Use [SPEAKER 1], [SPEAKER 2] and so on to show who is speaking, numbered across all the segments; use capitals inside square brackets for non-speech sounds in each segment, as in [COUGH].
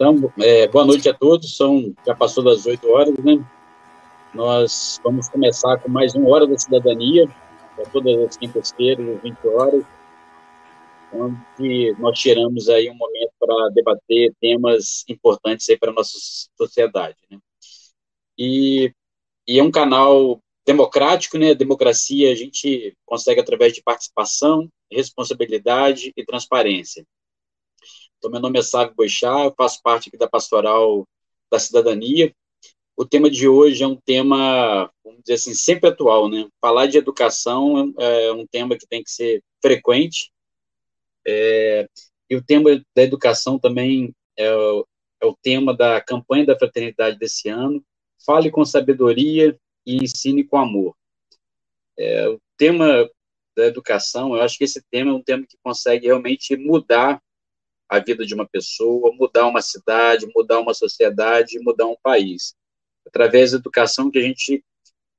[SPEAKER 1] Então, é, boa noite a todos. São já passou das 8 horas, né? Nós vamos começar com mais uma hora da cidadania, para todas as quintas-feiras, às 20 horas, onde nós tiramos aí um momento para debater temas importantes aí para a nossa sociedade, né? E, e é um canal democrático, né? Democracia a gente consegue através de participação, responsabilidade e transparência. Então, meu nome é Sávio Boixá, eu faço parte da Pastoral da Cidadania. O tema de hoje é um tema, vamos dizer assim, sempre atual, né? Falar de educação é um tema que tem que ser frequente. É, e o tema da educação também é o, é o tema da campanha da fraternidade desse ano. Fale com sabedoria e ensine com amor. É, o tema da educação, eu acho que esse tema é um tema que consegue realmente mudar a vida de uma pessoa, mudar uma cidade, mudar uma sociedade, mudar um país. Através da educação que a gente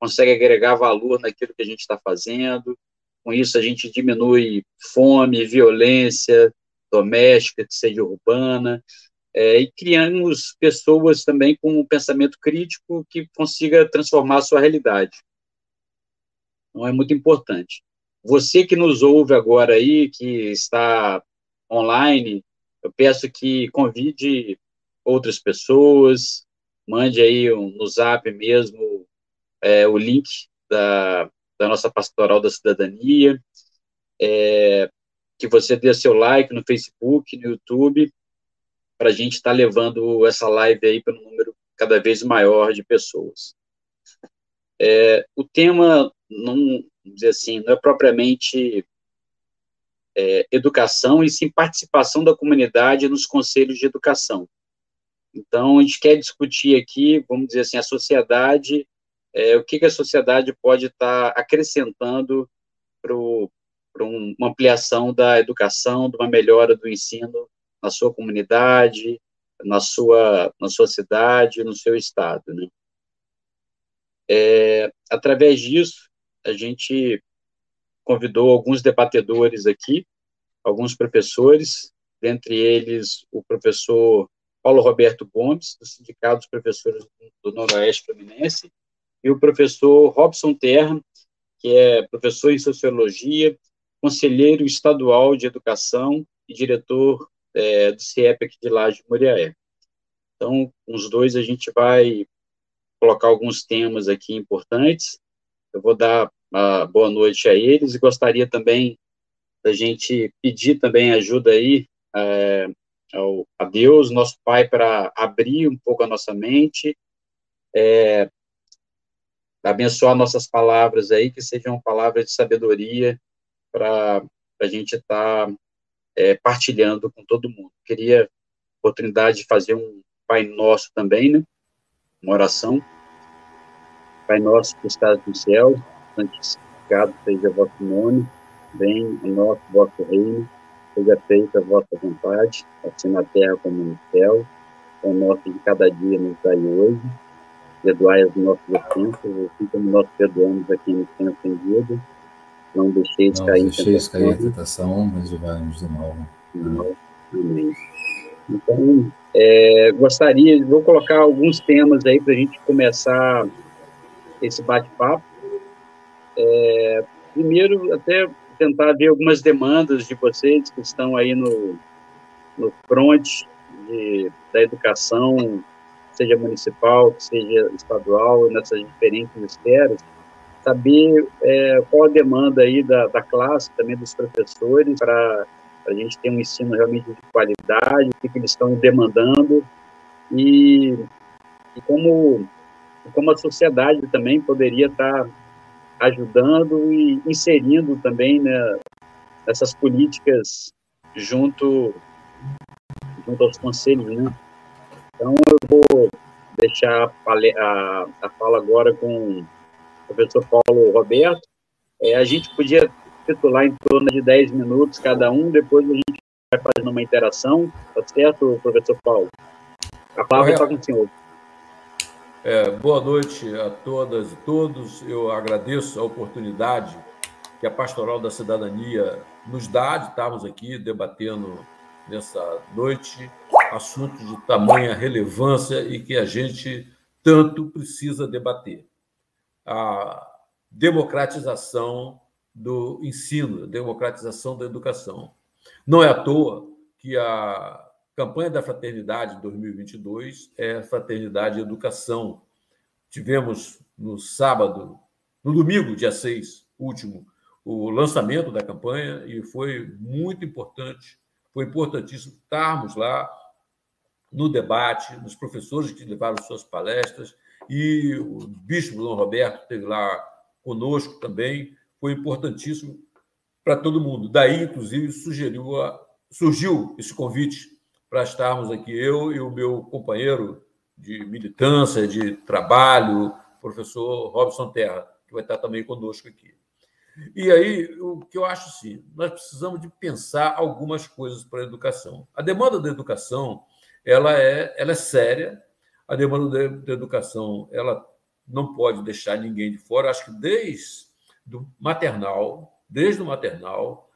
[SPEAKER 1] consegue agregar valor naquilo que a gente está fazendo, com isso a gente diminui fome, violência doméstica, que seja urbana, é, e criamos pessoas também com um pensamento crítico que consiga transformar a sua realidade. Então é muito importante. Você que nos ouve agora aí, que está online, eu peço que convide outras pessoas, mande aí um, no zap mesmo é, o link da, da nossa pastoral da cidadania, é, que você dê seu like no Facebook, no YouTube, para a gente estar tá levando essa live aí para um número cada vez maior de pessoas. É, o tema, não, dizer assim, não é propriamente é, educação e sim participação da comunidade nos conselhos de educação. Então, a gente quer discutir aqui, vamos dizer assim, a sociedade, é, o que, que, a sociedade pode estar tá acrescentando para uma ampliação da educação, de uma melhora do ensino na sua comunidade, na sua, na sua cidade, no seu estado. Né? É, através disso, a gente convidou alguns debatedores aqui, alguns professores, dentre eles o professor Paulo Roberto Gomes, do Sindicato dos Professores do Noroeste Fluminense, e o professor Robson Terra, que é professor em Sociologia, conselheiro estadual de Educação e diretor é, do CIEP aqui de Laje Muriaé. Então, com os dois a gente vai colocar alguns temas aqui importantes. Eu vou dar uma boa noite a eles e gostaria também da gente pedir também ajuda aí é, ao, a Deus, nosso Pai, para abrir um pouco a nossa mente, é, abençoar nossas palavras aí, que sejam palavras de sabedoria para a gente estar tá, é, partilhando com todo mundo. Queria oportunidade de fazer um Pai Nosso também, né? Uma oração. Pai Nosso que estás no céu, santificado seja o vosso nome, venha o nosso vosso reino, seja feita a vossa vontade, assim na terra como no céu. O nosso de cada dia nos dai hoje. Perdoai as nossas ofensas, assim como nós perdoamos a quem nos tem ofendido. Não deixeis
[SPEAKER 2] Não
[SPEAKER 1] cair,
[SPEAKER 2] deixeis cair em tentação, mas livrai-nos do mal.
[SPEAKER 1] Amém. Então, é, gostaria, vou colocar alguns temas aí para a gente começar esse bate-papo. É, primeiro, até tentar ver algumas demandas de vocês que estão aí no, no front de, da educação, seja municipal, seja estadual, nessas diferentes esferas, saber é, qual a demanda aí da, da classe, também dos professores, para a gente ter um ensino realmente de qualidade, o que, que eles estão demandando. E, e como, como a sociedade também poderia estar ajudando e inserindo também né, essas políticas junto, junto aos conselhos, né? Então, eu vou deixar a, a, a fala agora com professor Paulo Roberto. É, a gente podia titular em torno de 10 minutos cada um, depois a gente vai fazendo uma interação, tá certo, professor Paulo? A palavra está com o senhor.
[SPEAKER 3] É, boa noite a todas e todos. Eu agradeço a oportunidade que a Pastoral da Cidadania nos dá de estarmos aqui debatendo nessa noite assuntos de tamanha relevância e que a gente tanto precisa debater. A democratização do ensino, a democratização da educação. Não é à toa que a campanha da Fraternidade 2022 é Fraternidade e Educação. Tivemos no sábado, no domingo, dia 6, último, o lançamento da campanha e foi muito importante, foi importantíssimo estarmos lá no debate, nos professores que levaram suas palestras e o bispo Dom Roberto esteve lá conosco também, foi importantíssimo para todo mundo. Daí, inclusive, sugeriu a, surgiu esse convite para estarmos aqui, eu e o meu companheiro de militância, de trabalho, professor Robson Terra, que vai estar também conosco aqui. E aí, o que eu acho sim, nós precisamos de pensar algumas coisas para a educação. A demanda da educação, ela é, ela é séria. A demanda da educação, ela não pode deixar ninguém de fora. Acho que desde do maternal, desde o maternal,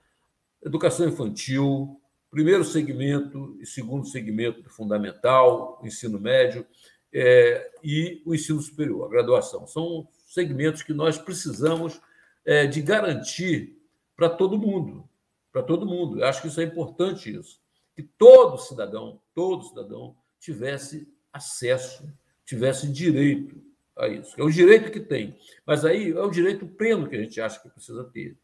[SPEAKER 3] educação infantil, primeiro segmento e segundo segmento fundamental, ensino médio é, e o ensino superior, a graduação. São segmentos que nós precisamos é, de garantir para todo mundo, para todo mundo. Eu acho que isso é importante isso, que todo cidadão, todo cidadão tivesse acesso, tivesse direito a isso. É o direito que tem, mas aí é o direito pleno que a gente acha que precisa ter.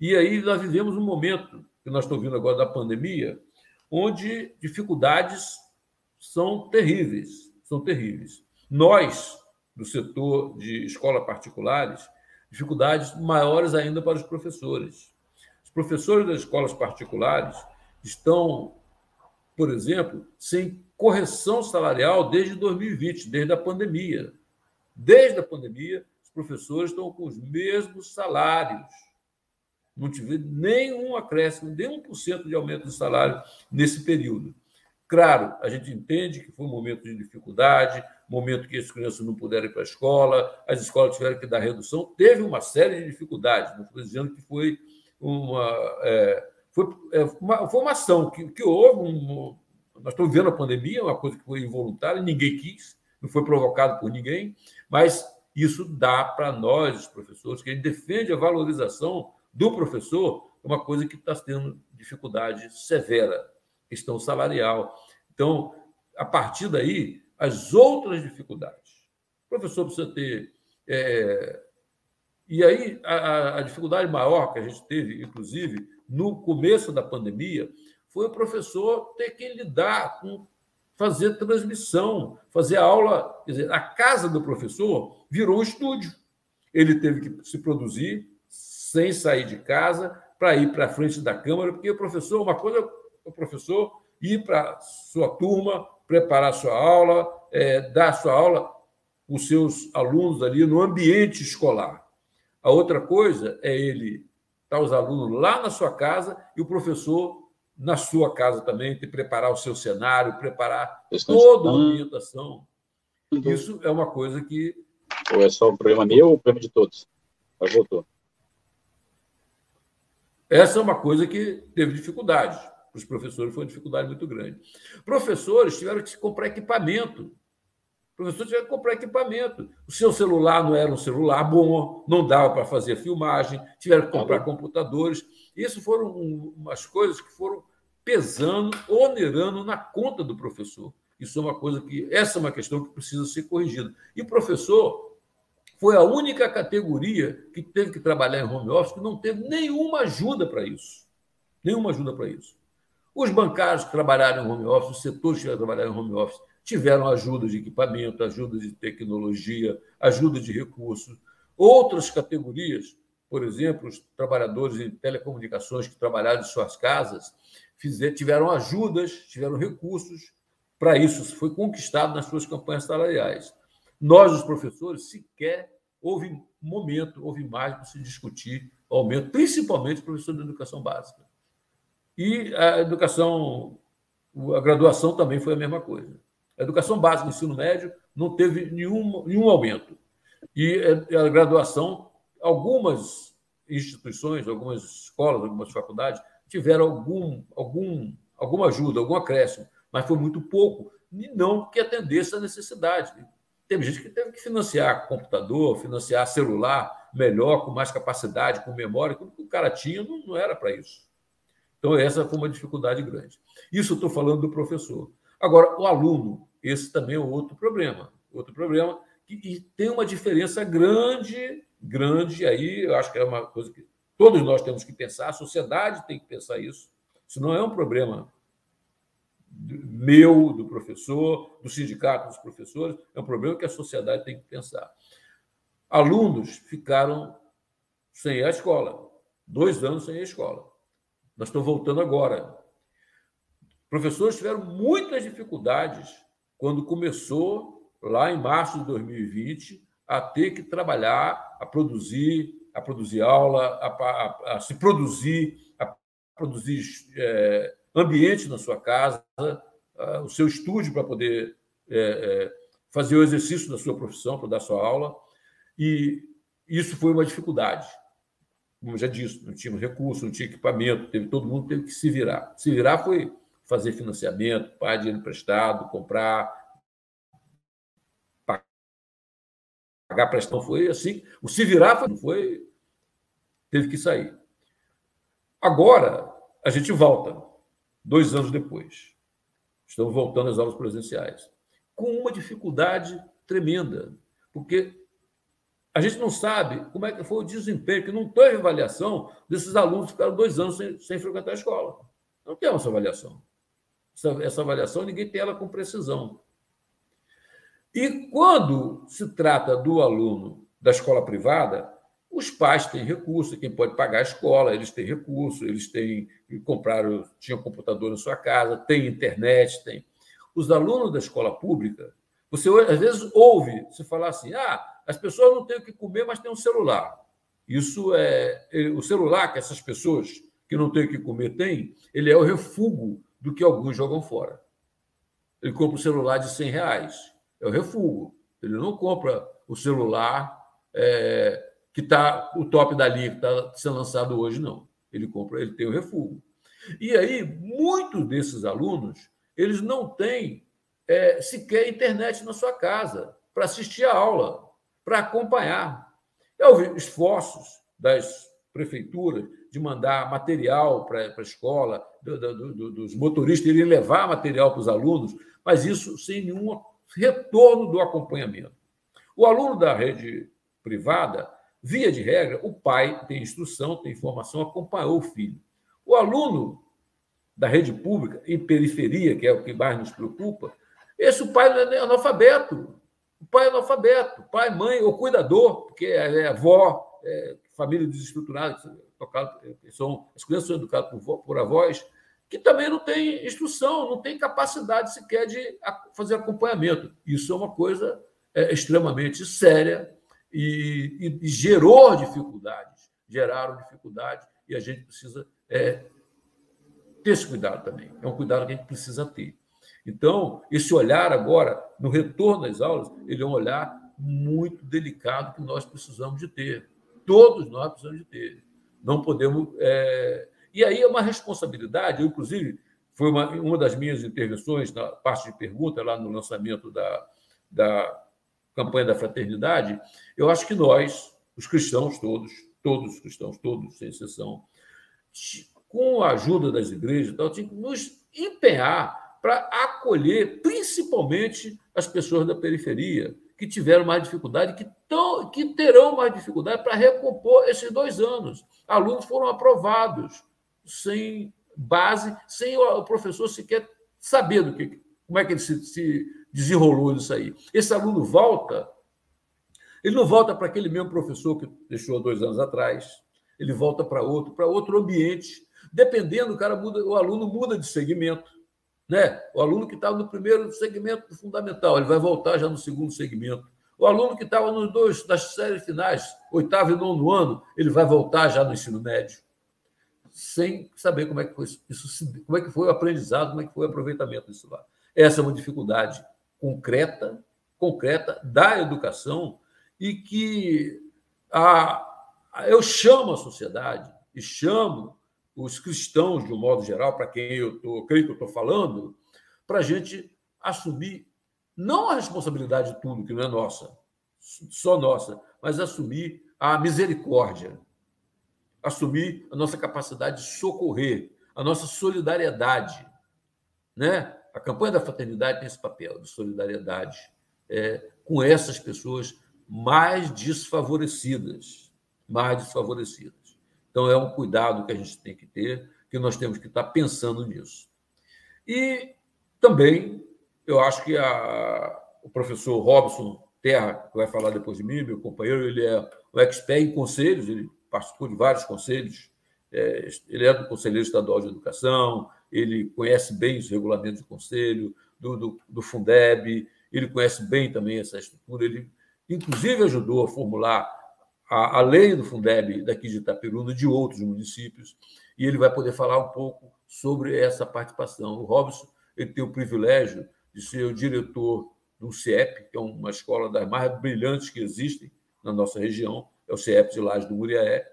[SPEAKER 3] E aí nós vivemos um momento que nós estamos vendo agora da pandemia, onde dificuldades são terríveis, são terríveis. Nós, do setor de escolas particulares, dificuldades maiores ainda para os professores. Os professores das escolas particulares estão, por exemplo, sem correção salarial desde 2020, desde a pandemia. Desde a pandemia, os professores estão com os mesmos salários. Não tive nenhum acréscimo, nem 1% de aumento de salário nesse período. Claro, a gente entende que foi um momento de dificuldade, momento que as crianças não puderam ir para a escola, as escolas tiveram que dar redução, teve uma série de dificuldades. Não estou dizendo que foi uma, é, foi, é, uma, foi uma ação que, que houve. Um, nós estamos vendo a pandemia, uma coisa que foi involuntária, ninguém quis, não foi provocado por ninguém, mas isso dá para nós, os professores, que a gente defende a valorização do professor, uma coisa que está tendo dificuldade severa questão salarial. Então, a partir daí, as outras dificuldades. O professor precisa ter. É... E aí, a, a, dificuldade maior que a gente teve, inclusive, no começo da pandemia, foi o professor ter que lidar com fazer transmissão, fazer aula. Quer dizer, a casa do professor virou um estúdio. Ele teve que se produzir sem sair de casa para ir para a frente da câmara, porque o professor, uma coisa o professor ir para sua turma, preparar sua aula, é, dar sua aula com os seus alunos ali no ambiente escolar. A outra coisa é ele estar os alunos lá na sua casa e o professor na sua casa também, de preparar o seu cenário, preparar toda a ambientação. Isso é uma coisa que.
[SPEAKER 1] Ou é só um problema meu ou um problema de todos? Mas voltou.
[SPEAKER 3] Essa é uma coisa que teve dificuldade para os professores foi uma dificuldade muito grande. Professores tiveram que comprar equipamento. Professores tiveram que comprar equipamento. O seu celular não era um celular bom, não dava para fazer filmagem, tiveram que comprar computadores. Isso foram umas coisas que foram pesando, onerando na conta do professor. Isso é uma coisa que. Essa é uma questão que precisa ser corrigida. E o professor foi a única categoria que teve que trabalhar em home office que não teve nenhuma ajuda para isso. Nenhuma ajuda para isso. Os bancários que trabalharam em home office, os setores que trabalharam em home office, tiveram ajuda de equipamento, ajuda de tecnologia, ajuda de recursos. Outras categorias, por exemplo, os trabalhadores em telecomunicações que trabalharam em suas casas, tiveram ajudas, tiveram recursos para isso. Foi conquistado nas suas campanhas salariais. Nós, os professores, sequer houve momento, houve mais para se discutir o aumento, principalmente professor de educação básica. E a educação, a graduação também foi a mesma coisa. A educação básica, ensino médio, não teve nenhum, nenhum aumento. E a graduação, algumas instituições, algumas escolas, algumas faculdades tiveram algum, algum, alguma ajuda, algum acréscimo, mas foi muito pouco, e não que atendesse à necessidade. Teve gente que teve que financiar computador, financiar celular melhor, com mais capacidade, com memória, tudo que o cara tinha não, não era para isso. Então, essa foi uma dificuldade grande. Isso eu estou falando do professor. Agora, o aluno, esse também é outro problema. Outro problema que tem uma diferença grande, grande, aí eu acho que é uma coisa que todos nós temos que pensar, a sociedade tem que pensar isso. Isso não é um problema meu, do professor, do sindicato dos professores, é um problema que a sociedade tem que pensar. Alunos ficaram sem a escola, dois anos sem a escola. Nós estamos voltando agora. Professores tiveram muitas dificuldades quando começou, lá em março de 2020, a ter que trabalhar, a produzir, a produzir aula, a, a, a se produzir, a produzir é, ambiente na sua casa, o seu estúdio para poder é, é, fazer o exercício da sua profissão, para dar sua aula. E isso foi uma dificuldade. Como já disse, não tinha recurso, não tinha equipamento, teve, todo mundo teve que se virar. Se virar foi fazer financiamento, pagar dinheiro emprestado, comprar, pagar prestação. Foi assim. O se virar foi, foi teve que sair. Agora, a gente volta, dois anos depois. Estamos voltando às aulas presenciais. Com uma dificuldade tremenda, porque a gente não sabe como é que foi o desempenho, que não teve avaliação desses alunos que ficaram dois anos sem, sem frequentar a escola. Não tem essa avaliação. Essa, essa avaliação ninguém tem ela com precisão. E quando se trata do aluno da escola privada, os pais têm recurso, quem pode pagar a escola, eles têm recurso, eles têm compraram, tinham computador na sua casa, tem internet, tem. Os alunos da escola pública, você às vezes ouve se falar assim: ah, as pessoas não têm o que comer, mas têm um celular. Isso é o celular que essas pessoas que não têm o que comer têm, ele é o refúgio do que alguns jogam fora. Ele compra um celular de 100 reais, é o refúgio. Ele não compra o celular é, que está o top da linha que está sendo lançado hoje, não. Ele compra, ele tem o refúgio. E aí, muitos desses alunos, eles não têm é, sequer internet na sua casa para assistir a aula para acompanhar. Vi esforços das prefeituras de mandar material para a escola, do, do, do, dos motoristas irem levar material para os alunos, mas isso sem nenhum retorno do acompanhamento. O aluno da rede privada, via de regra, o pai tem instrução, tem informação, acompanhou o filho. O aluno da rede pública, em periferia, que é o que mais nos preocupa, esse o pai é analfabeto. O pai é analfabeto, pai, mãe, ou cuidador, porque é, é avó, é, família desestruturada, são, as crianças são educadas por, por avós, que também não tem instrução, não tem capacidade sequer de fazer acompanhamento. Isso é uma coisa é, extremamente séria e, e, e, gerou dificuldades, geraram dificuldades, e a gente precisa é, ter esse cuidado também. É um cuidado que a gente precisa ter. Então, esse olhar agora, no retorno às aulas, ele é um olhar muito delicado que nós precisamos de ter. Todos nós precisamos de ter. Não podemos. É... E aí é uma responsabilidade, eu, inclusive, foi uma, uma das minhas intervenções na parte de pergunta, lá no lançamento da, da campanha da fraternidade. Eu acho que nós, os cristãos todos, todos os cristãos, todos, sem exceção, com a ajuda das igrejas, então, tínhamos que nos empenhar para acolher principalmente as pessoas da periferia, que tiveram mais dificuldade, que, tão, que terão mais dificuldade para recompor esses dois anos. Alunos foram aprovados sem base, sem o professor sequer saber do que, como é que ele se, se desenrolou nisso aí. Esse aluno volta, ele não volta para aquele mesmo professor que deixou dois anos atrás, ele volta para outro, para outro ambiente. Dependendo, o cara muda, o aluno muda de segmento. Né? O aluno que estava no primeiro segmento fundamental, ele vai voltar já no segundo segmento. O aluno que estava nos dois das séries finais, oitavo e nono ano, ele vai voltar já no ensino médio, sem saber como é que foi isso, como é que foi o aprendizado, como é que foi o aproveitamento disso lá. Essa é uma dificuldade concreta, concreta da educação e que a, eu chamo a sociedade e chamo os cristãos, de um modo geral, para quem eu tô, creio que eu estou falando, para a gente assumir não a responsabilidade de tudo, que não é nossa, só nossa, mas assumir a misericórdia, assumir a nossa capacidade de socorrer, a nossa solidariedade. Né? A campanha da fraternidade tem esse papel de solidariedade é, com essas pessoas mais desfavorecidas, mais desfavorecidas. Então, é um cuidado que a gente tem que ter, que nós temos que estar pensando nisso. E também eu acho que a, o professor Robson Terra, que vai falar depois de mim, meu companheiro, ele é um expert em conselhos, ele participou de vários conselhos, é, ele é do Conselheiro Estadual de Educação, ele conhece bem os regulamentos de conselho, do, do, do Fundeb, ele conhece bem também essa estrutura, ele inclusive ajudou a formular a, a lei do Fundeb daqui de Itaperuna, de outros municípios, e ele vai poder falar um pouco sobre essa participação. O Robson ele tem o privilégio de ser o diretor do CIEP, que é uma escola das mais brilhantes que existem na nossa região, é o CIEP de Laje do Muriaé.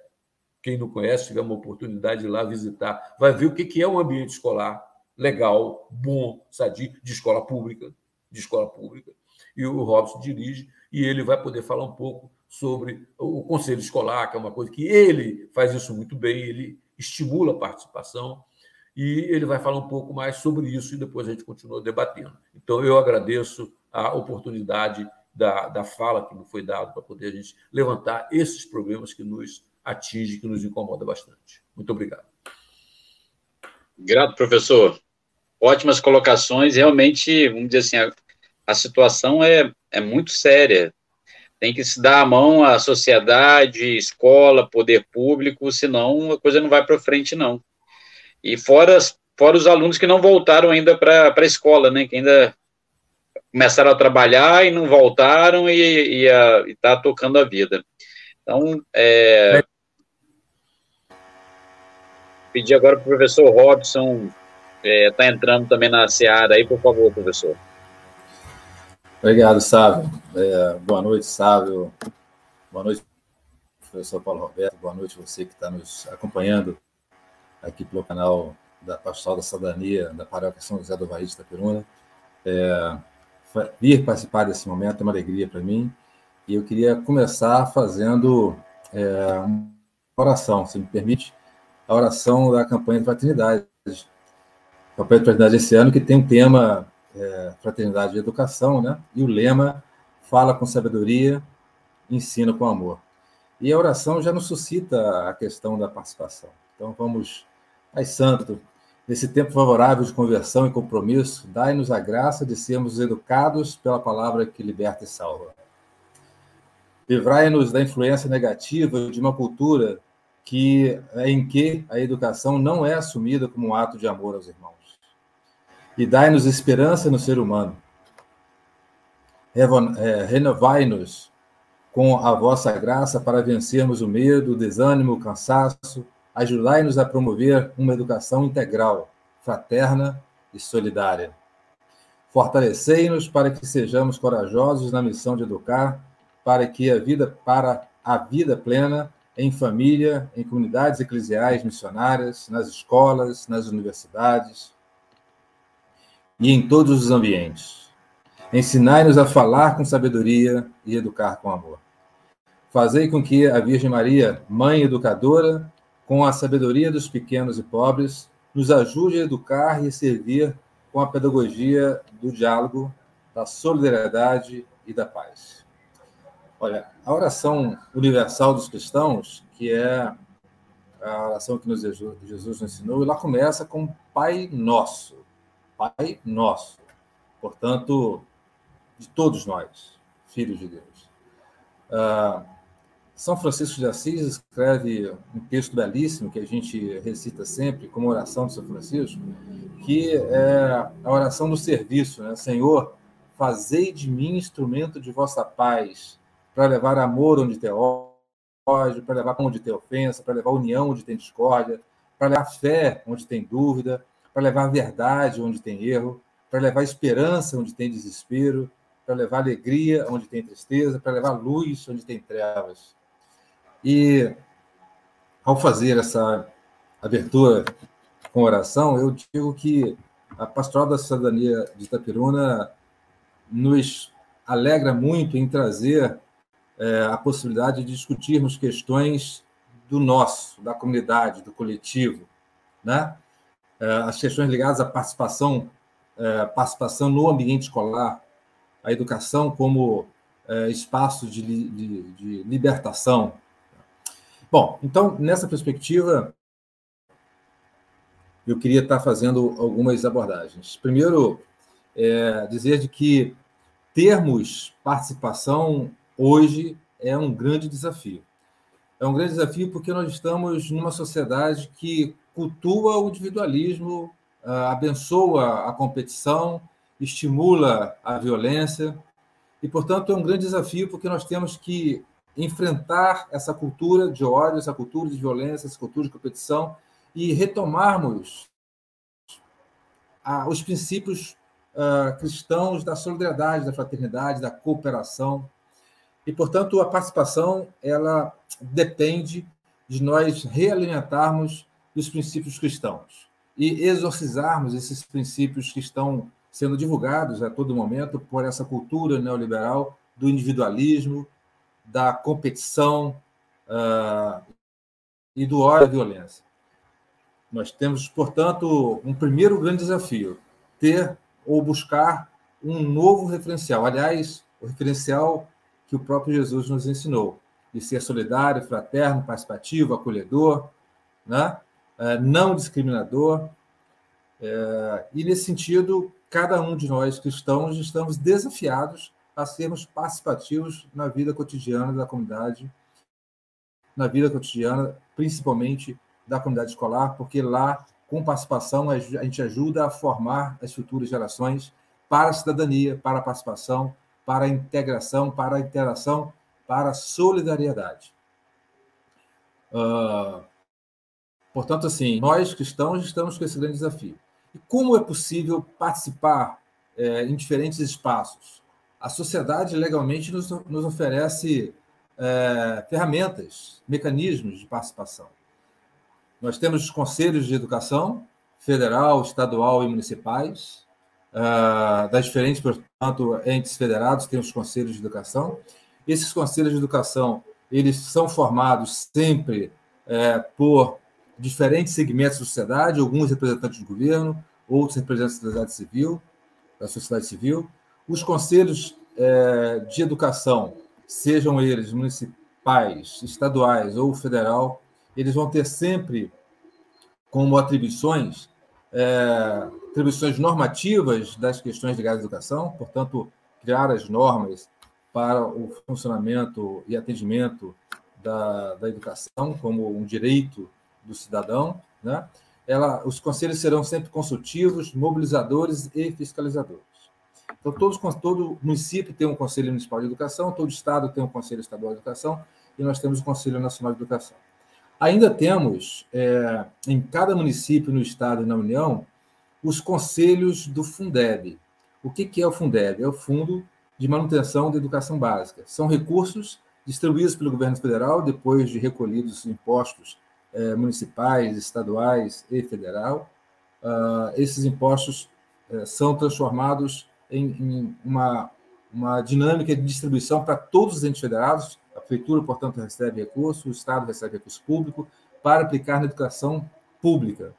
[SPEAKER 3] Quem não conhece, tiver uma oportunidade de ir lá visitar, vai ver o que é um ambiente escolar legal, bom, sadio, de escola pública, de escola pública. E o Robson dirige, e ele vai poder falar um pouco sobre o conselho escolar, que é uma coisa que ele faz isso muito bem, ele estimula a participação e ele vai falar um pouco mais sobre isso e depois a gente continua debatendo. Então, eu agradeço a oportunidade da, da fala que me foi dada para poder a gente levantar esses problemas que nos atingem, que nos incomoda bastante. Muito obrigado.
[SPEAKER 1] Grato, professor. Ótimas colocações. Realmente, vamos dizer assim, a, a situação é, é muito séria. Tem que se dar a mão à sociedade, escola, poder público, senão a coisa não vai para frente, não. E fora, fora os alunos que não voltaram ainda para a escola, né? Que ainda começaram a trabalhar e não voltaram e está tocando a vida. Então, é, pedir agora para o professor Robson está é, tá entrando também na seara aí, por favor, professor.
[SPEAKER 2] Obrigado, Sávio. É, boa noite, Sávio. Boa noite, professor Paulo Roberto. Boa noite você que está nos acompanhando aqui pelo canal da Pastoral da Cidadania da Paróquia São José do Vaí de Itaperuna. É, vir participar desse momento é uma alegria para mim e eu queria começar fazendo é, uma oração, se me permite, a oração da campanha de fraternidade. A campanha de fraternidade esse ano que tem um tema é, Fraternidade e Educação, né? E o lema Fala com sabedoria, ensina com amor. E a oração já nos suscita a questão da participação. Então vamos Pai Santo, nesse tempo favorável de conversão e compromisso, dai-nos a graça de sermos educados pela palavra que liberta e salva. Livrai-nos da influência negativa de uma cultura que, em que a educação não é assumida como um ato de amor aos irmãos. E dai-nos esperança no ser humano. É, renovai-nos com a vossa graça para vencermos o medo, o desânimo, o cansaço, ajudai-nos a promover uma educação integral, fraterna e solidária. Fortalecei-nos para que sejamos corajosos na missão de educar, para que a vida para a vida plena em família, em comunidades eclesiais missionárias, nas escolas, nas universidades e em todos os ambientes. Ensinai-nos a falar com sabedoria e educar com amor. Fazei com que a Virgem Maria, mãe educadora, com a sabedoria dos pequenos e pobres, nos ajude a educar e servir com a pedagogia do diálogo, da solidariedade e da paz. Olha, a oração universal dos cristãos, que é a oração que Jesus nos ensinou, ela começa com Pai Nosso. Pai Nosso. Portanto, de todos nós, filhos de Deus. Uh, são Francisco de Assis escreve um texto belíssimo que a gente recita sempre como oração de São Francisco, que é a oração do serviço, né? Senhor, Fazei de mim instrumento de vossa paz, para levar amor onde tem ódio, para levar onde tem ofensa, para levar união onde tem discórdia, para levar fé onde tem dúvida, para levar verdade onde tem erro, para levar esperança onde tem desespero, para levar alegria onde tem tristeza, para levar luz onde tem trevas. E ao fazer essa abertura com oração, eu digo que a Pastoral da Cidadania de Itapiruna nos alegra muito em trazer é, a possibilidade de discutirmos questões do nosso, da comunidade, do coletivo, né? É, as questões ligadas à participação, é, participação no ambiente escolar, a educação como é, espaço de, de, de libertação. Bom, então, nessa perspectiva, eu queria estar fazendo algumas abordagens. Primeiro, é, dizer de que termos participação hoje é um grande desafio. É um grande desafio porque nós estamos numa sociedade que cultua o individualismo, ah, abençoa a competição, estimula a violência, e, portanto, é um grande desafio porque nós temos que enfrentar essa cultura de ódio, essa cultura de violência, essa cultura de competição e retomarmos os princípios uh, cristãos da solidariedade, da fraternidade, da cooperação. E, portanto, a participação ela depende de nós realimentarmos os princípios cristãos e exorcizarmos esses princípios que estão sendo divulgados a todo momento por essa cultura neoliberal do individualismo, da competição uh, e do ódio à violência. Nós temos, portanto, um primeiro grande desafio: ter ou buscar um novo referencial. Aliás, o referencial que o próprio Jesus nos ensinou, de ser solidário, fraterno, participativo, acolhedor, né? É, não discriminador. É, e, nesse sentido, cada um de nós cristãos estamos desafiados a sermos participativos na vida cotidiana da comunidade, na vida cotidiana, principalmente da comunidade escolar, porque lá, com participação, a gente ajuda a formar as futuras gerações para a cidadania, para a participação, para a integração, para a interação, para a solidariedade. Uh, portanto, assim, nós cristãos estamos com esse grande desafio. E como é possível participar é, em diferentes espaços? A sociedade legalmente nos, nos oferece é, ferramentas, mecanismos de participação. Nós temos os conselhos de educação, federal, estadual e municipais. Uh, das diferentes, portanto, entes federados, tem os conselhos de educação. Esses conselhos de educação, eles são formados sempre é, por diferentes segmentos da sociedade, alguns representantes do governo, outros representantes da sociedade civil, da sociedade civil. Os conselhos é, de educação, sejam eles municipais, estaduais ou federal, eles vão ter sempre como atribuições é, atribuições normativas das questões ligadas à educação, portanto, criar as normas para o funcionamento e atendimento da, da educação como um direito do cidadão. Né? Ela, os conselhos serão sempre consultivos, mobilizadores e fiscalizadores. Então, todos, todo município tem um Conselho Municipal de Educação, todo Estado tem um Conselho Estadual de Educação, e nós temos o Conselho Nacional de Educação. Ainda temos, é, em cada município no Estado e na União, os conselhos do Fundeb. O que, que é o Fundeb? É o Fundo de Manutenção da Educação Básica. São recursos distribuídos pelo governo federal, depois de recolhidos impostos é, municipais, estaduais e federal. Uh, esses impostos é, são transformados em, em uma, uma dinâmica de distribuição para todos os entes federados, prefeitura, portanto, recebe recurso, o Estado recebe recurso público para aplicar na educação pública.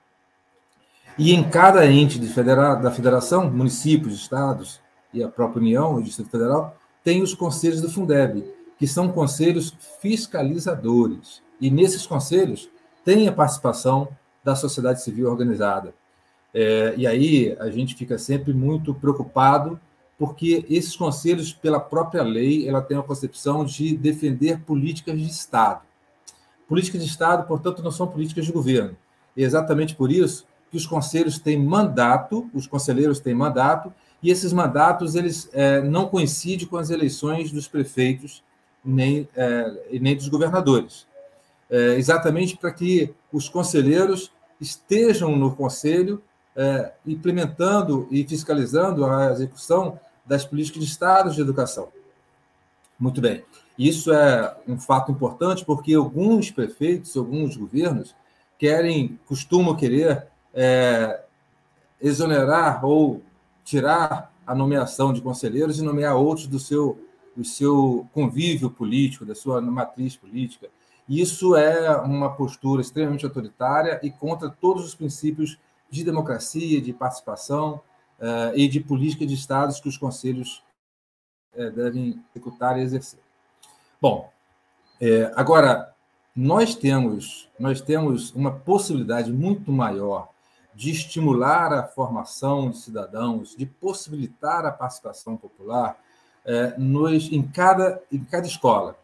[SPEAKER 2] E em cada ente federa da federação, municípios, estados e a própria União, o Distrito Federal, tem os conselhos do Fundeb, que são conselhos fiscalizadores. E nesses conselhos tem a participação da sociedade civil organizada. É, e aí a gente fica sempre muito preocupado porque esses conselhos, pela própria lei, ela tem a concepção de defender políticas de Estado. Políticas de Estado, portanto, não são políticas de governo. E é exatamente por isso que os conselhos têm mandato, os conselheiros têm mandato, e esses mandatos eles é, não coincidem com as eleições dos prefeitos nem, é, nem dos governadores. É, exatamente para que os conselheiros estejam no conselho é, implementando e fiscalizando a execução das políticas de Estado de educação. Muito bem. Isso é um fato importante porque alguns prefeitos, alguns governos querem, costumam querer é, exonerar ou tirar a nomeação de conselheiros e nomear outros do seu, do seu convívio político, da sua matriz política. Isso é uma postura extremamente autoritária e contra todos os princípios de democracia, de participação e de política de estados que os conselhos uh, devem executar e exercer. Bom, é, agora nós temos nós temos uma possibilidade muito maior de estimular a formação de cidadãos, de possibilitar a participação popular é, nos, em, cada, em cada escola,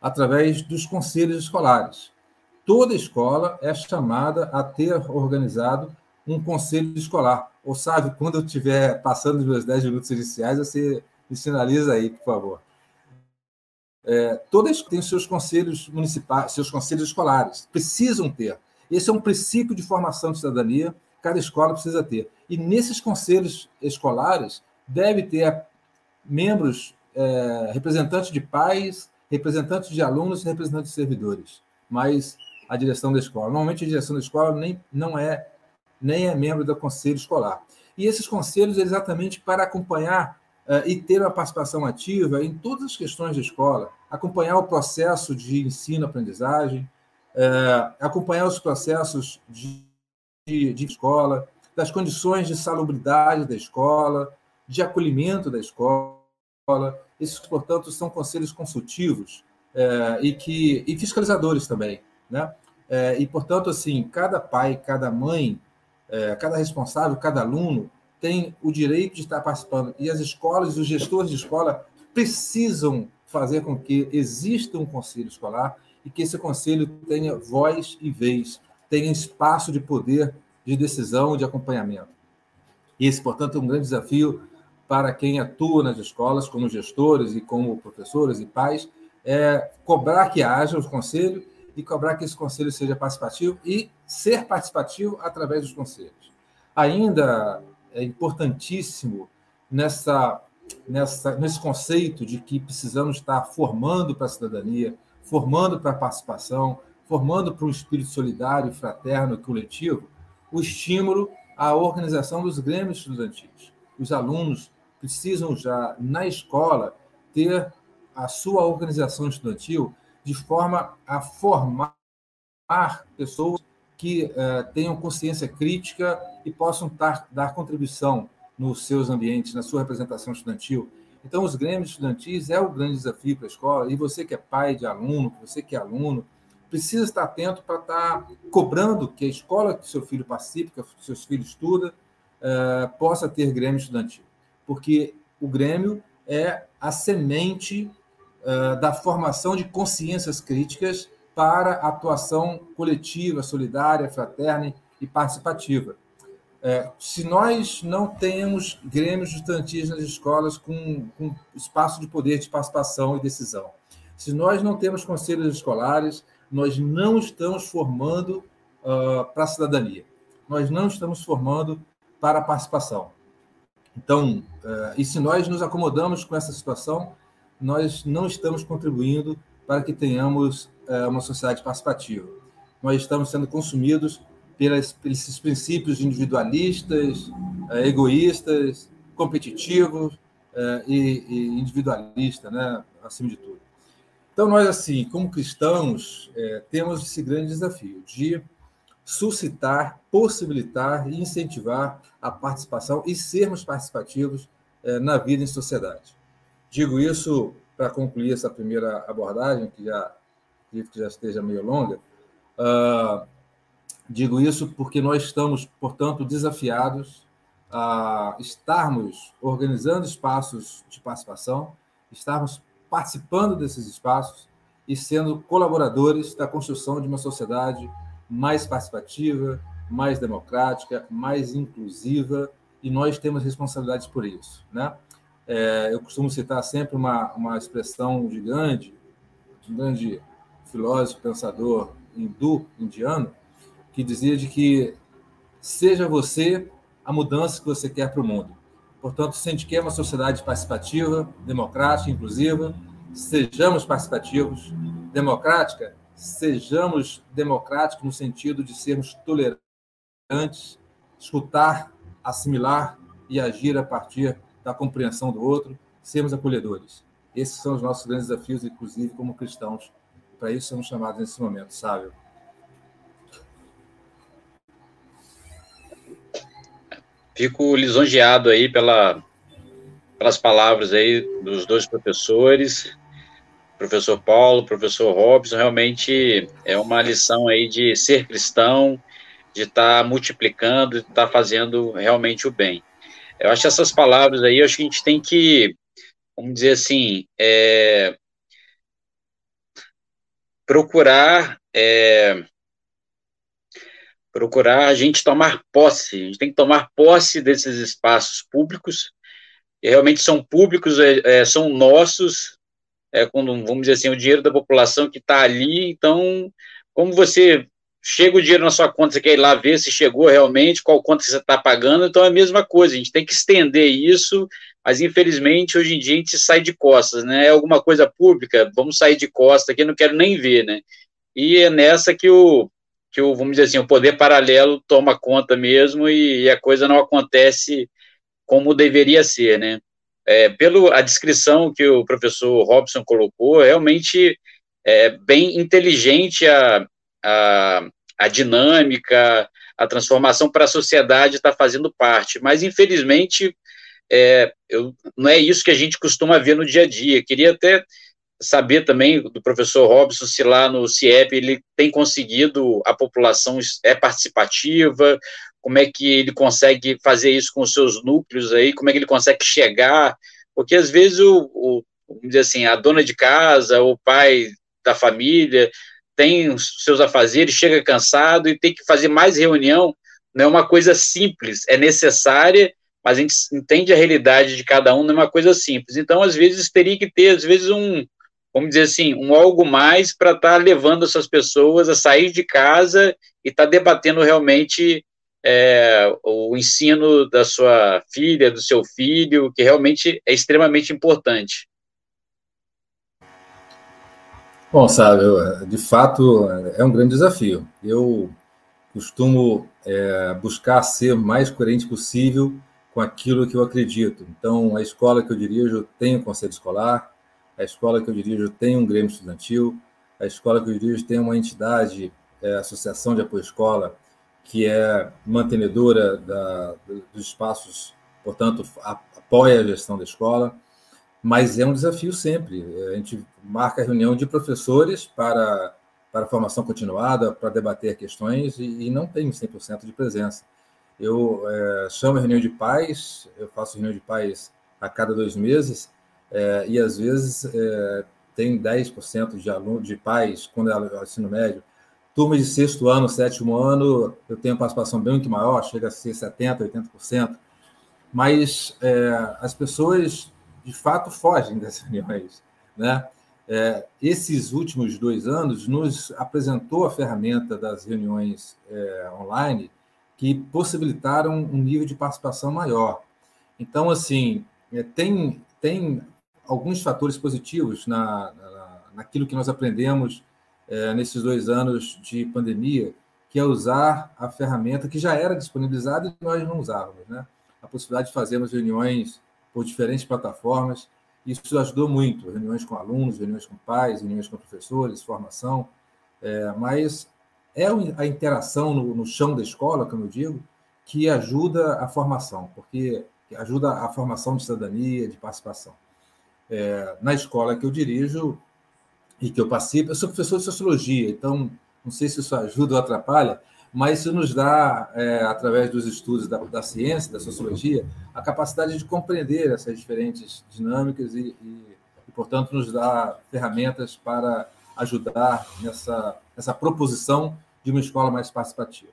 [SPEAKER 2] através dos conselhos escolares. Toda escola é chamada a ter organizado um conselho escolar. Ou sabe, quando eu estiver passando os meus 10 minutos iniciais, você me sinaliza aí, por favor. É, todas têm seus conselhos municipais, seus conselhos escolares, precisam ter. Esse é um princípio de formação de cidadania, cada escola precisa ter. E nesses conselhos escolares deve ter membros, é, representantes de pais, representantes de alunos e representantes de servidores, mas a direção da escola. Normalmente a direção da escola nem, não é nem é membro do conselho escolar. E esses conselhos é exatamente para acompanhar uh, e ter uma participação ativa em todas as questões da escola, acompanhar o processo de ensino-aprendizagem, uh, acompanhar os processos de, de, de escola, das condições de salubridade da escola, de acolhimento da escola. Esses, portanto, são conselhos consultivos uh, e que e fiscalizadores também, né? e portanto, assim, cada pai, cada mãe é, cada responsável, cada aluno tem o direito de estar participando. E as escolas, os gestores de escola precisam fazer com que exista um conselho escolar e que esse conselho tenha voz e vez, tenha espaço de poder de decisão, de acompanhamento. Esse, portanto, é um grande desafio para quem atua nas escolas, como gestores e como professores e pais, é cobrar que haja o conselho e cobrar que esse conselho seja participativo e ser participativo através dos conselhos. Ainda é importantíssimo nessa, nessa, nesse conceito de que precisamos estar formando para a cidadania, formando para a participação, formando para um espírito solidário, fraterno e coletivo, o estímulo à organização dos grêmios estudantis. Os alunos precisam já, na escola, ter a sua organização estudantil de forma a formar pessoas que uh, tenham consciência crítica e possam tar, dar contribuição nos seus ambientes, na sua representação estudantil. Então, os grêmios estudantis é o grande desafio para a escola, e você que é pai de aluno, você que é aluno, precisa estar atento para estar cobrando que a escola que seu filho participe, que seus filhos estudam, uh, possa ter grêmio estudantil. Porque o grêmio é a semente uh, da formação de consciências críticas para atuação coletiva, solidária, fraterna e participativa. É, se nós não temos grêmios estudantis nas escolas com, com, espaço de poder de participação e decisão, se nós não temos conselhos escolares, nós não estamos formando uh, para a cidadania, nós não estamos formando para a participação. Então, uh, e se nós nos acomodamos com essa situação, nós não estamos contribuindo para que tenhamos é, uma sociedade participativa. Nós estamos sendo consumidos pelas, pelos princípios individualistas, é, egoístas, competitivos é, e, e individualistas, né, acima de tudo. Então, nós, assim, como cristãos, temos esse grande desafio de suscitar, possibilitar e incentivar a participação e sermos participativos na vida em sociedade. Digo isso para concluir essa primeira abordagem, que já que já esteja meio longa. Uh, digo isso porque nós estamos, portanto, desafiados a estarmos organizando espaços de participação, estarmos participando desses espaços e sendo colaboradores da construção de uma sociedade mais participativa, mais democrática, mais inclusiva e nós temos responsabilidades por isso. Né? É, eu costumo citar sempre uma, uma expressão de Gandhi, um grande filósofo, pensador hindu, indiano, que dizia de que seja você a mudança que você quer para o mundo. Portanto, se a gente quer uma sociedade participativa, democrática, inclusiva, sejamos participativos, democrática, sejamos democráticos no sentido de sermos tolerantes, escutar, assimilar e agir a partir da compreensão do outro, sermos acolhedores. Esses são os nossos grandes desafios, inclusive como cristãos. Para isso somos chamados nesse momento, sábio.
[SPEAKER 1] Fico lisonjeado aí pela, pelas palavras aí dos dois professores, professor Paulo, professor Robson, realmente é uma lição aí de ser cristão, de estar tá multiplicando, de estar tá fazendo realmente o bem. Eu acho essas palavras aí, eu acho que a gente tem que, vamos dizer assim, é, procurar é, procurar a gente tomar posse, a gente tem que tomar posse desses espaços públicos, que realmente são públicos, é, é, são nossos, é, quando, vamos dizer assim, o dinheiro da população que está ali, então, como você chega o dinheiro na sua conta, você quer ir lá ver se chegou realmente, qual conta você está pagando, então é a mesma coisa, a gente tem que estender isso, mas infelizmente hoje em dia a gente sai de costas, né? É alguma coisa pública, vamos sair de costas aqui, não quero nem ver, né? E é nessa que o, que o, vamos dizer assim, o poder paralelo toma conta mesmo e, e a coisa não acontece como deveria ser, né? É, pelo a descrição que o professor Robson colocou, realmente é bem inteligente a, a, a dinâmica, a transformação para a sociedade está fazendo parte, mas infelizmente é, eu, não é isso que a gente costuma ver no dia a dia. Queria até saber também do professor Robson se lá no CIEP ele tem conseguido, a população é participativa, como é que ele consegue fazer isso com os seus núcleos aí, como é que ele consegue chegar, porque às vezes o, o assim, a dona de casa, o pai da família tem os seus afazeres, chega cansado e tem que fazer mais reunião, não é uma coisa simples, é necessária, mas a gente entende a realidade de cada um, não é uma coisa simples. Então, às vezes, teria que ter, às vezes, um, vamos dizer assim, um algo mais para estar tá levando essas pessoas a sair de casa e estar tá debatendo realmente é, o ensino da sua filha, do seu filho, que realmente é extremamente importante.
[SPEAKER 2] Bom, sabe, de fato é um grande desafio. Eu costumo é, buscar ser mais coerente possível com aquilo que eu acredito. Então, a escola que eu dirijo tem um conselho escolar, a escola que eu dirijo tem um grêmio estudantil, a escola que eu dirijo tem uma entidade, é, Associação de Apoio Escola, que é mantenedora da, dos espaços, portanto, apoia a gestão da escola, mas é um desafio sempre. A gente marca reunião de professores para, para formação continuada, para debater questões, e, e não tem 100% de presença. Eu é, chamo reunião de pais, eu faço reunião de pais a cada dois meses, é, e às vezes é, tem 10% de alunos, de pais, quando é ensino médio, turma de sexto ano, sétimo ano, eu tenho participação bem muito maior, chega a ser 70%, 80%, mas é, as pessoas, de fato, fogem das reuniões. Né? É, esses últimos dois anos nos apresentou a ferramenta das reuniões é, online que possibilitaram um nível de participação maior. Então, assim, é, tem, tem alguns fatores positivos na, na, naquilo que nós aprendemos é, nesses dois anos de pandemia, que é usar a ferramenta que já era disponibilizada e nós não usávamos, né? A possibilidade de fazermos reuniões por diferentes plataformas, isso ajudou muito, reuniões com alunos, reuniões com pais, reuniões com professores, formação, é, mas é a interação no, no chão da escola, como eu digo, que ajuda a formação, porque ajuda a formação de cidadania, de participação. É, na escola que eu dirijo e que eu participo, eu sou professor de sociologia, então não sei se isso ajuda ou atrapalha, mas isso nos dá, é, através dos estudos da, da, ciência, da sociologia, a capacidade de compreender essas diferentes dinâmicas e, e, e, portanto, nos dá ferramentas para ajudar nessa, nessa proposição de uma escola mais participativa.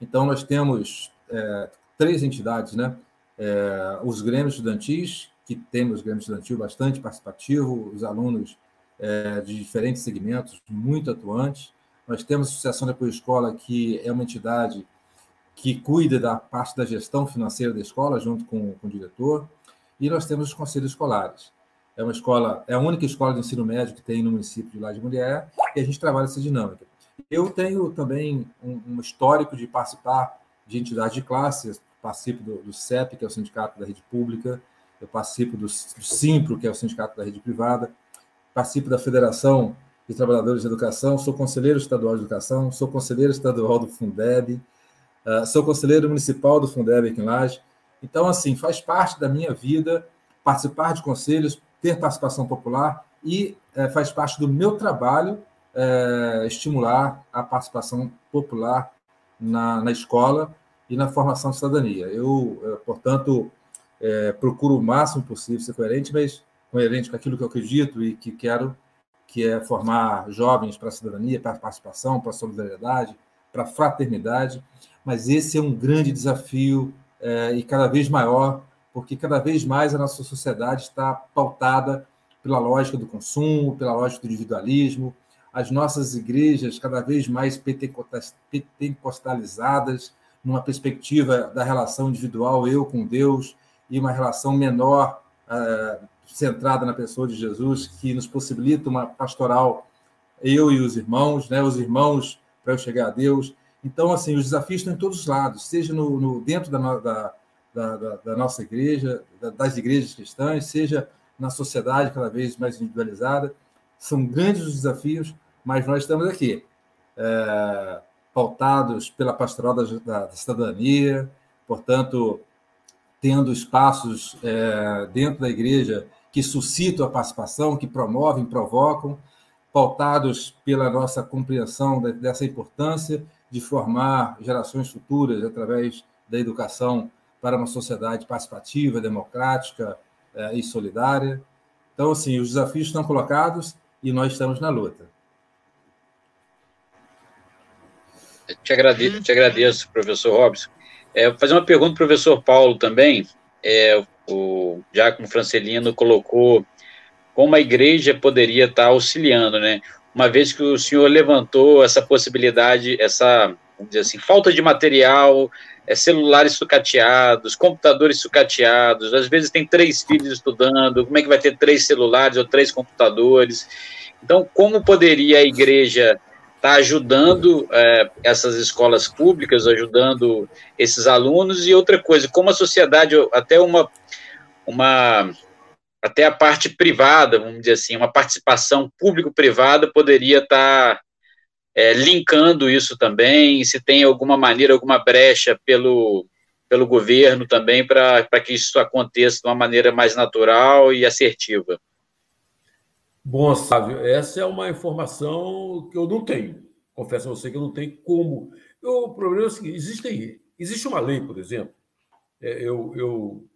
[SPEAKER 2] Então, nós temos é, três entidades, né? É, os grêmios estudantis, que temos grêmio estudantil bastante participativo, os alunos é, de diferentes segmentos muito atuantes. Nós temos a Associação da Escola, que é uma entidade que cuida da parte da gestão financeira da escola, junto com, com o diretor, e nós temos os conselhos escolares. É uma escola, é a única escola de ensino médio que tem no município de Lá de Mulher, e a gente trabalha essa dinâmica. Eu tenho também um, um histórico de participar de entidades de classe, participo do, do, CEP, que é o Sindicato da Rede Pública, eu participo do, do SIMPRO, que é o Sindicato da Rede Privada, participo da Federação de Trabalhadores de Educação, sou conselheiro estadual de educação, sou conselheiro estadual do Fundeb, uh, sou conselheiro municipal do Fundeb aqui em Laje. Então, assim, faz parte da minha vida participar de conselhos, ter participação popular e uh, faz parte do meu trabalho uh, estimular a participação popular na, na escola e na formação de cidadania. Eu, eh, portanto, procuro o máximo possível ser coerente, mas coerente com aquilo que eu acredito e que quero, que é formar jovens para a cidadania, para a participação, para a solidariedade, para a fraternidade. Mas esse é um grande desafio é, e cada vez maior, porque cada vez mais a nossa sociedade está pautada pela lógica do consumo, pela lógica do individualismo, as nossas igrejas cada vez mais pentecostalizadas, numa perspectiva da relação individual eu com Deus e uma relação menor uh, centrada na pessoa de Jesus, que nos possibilita uma pastoral eu e os irmãos, né, os irmãos para eu chegar a Deus. Então, assim, os desafios estão em todos os lados, seja no, no dentro da, da, da, da, nossa igreja, das igrejas cristãs, seja na sociedade cada vez mais individualizada. São grandes os desafios, mas nós estamos aqui, é, pautados pela pastoral da, da, da, cidadania, portanto, tendo espaços é, dentro da igreja que suscitam a participação, que promovem, provocam, pautados pela nossa compreensão dessa importância de formar gerações futuras através da educação para uma sociedade participativa, democrática é, e solidária. Então, assim, os desafios estão colocados e nós estamos na luta.
[SPEAKER 1] Te agradeço, te agradeço professor Robson. É, vou fazer uma pergunta para o professor Paulo também. É, o Giacomo Francelino colocou como a igreja poderia estar auxiliando, né? Uma vez que o senhor levantou essa possibilidade, essa, vamos dizer assim, falta de material, é, celulares sucateados, computadores sucateados, às vezes tem três filhos estudando, como é que vai ter três celulares ou três computadores? Então, como poderia a igreja está ajudando é, essas escolas públicas, ajudando esses alunos, e outra coisa, como a sociedade, até uma, uma até a parte privada, vamos dizer assim, uma participação público-privada poderia estar tá, é, linkando isso também, se tem alguma maneira, alguma brecha pelo, pelo governo também para que isso aconteça de uma maneira mais natural e assertiva.
[SPEAKER 3] Bom, Sávio, essa é uma informação que eu não tenho. Confesso a você que eu não tenho como. Eu, o problema é o seguinte: existe, existe uma lei, por exemplo. É, eu, eu,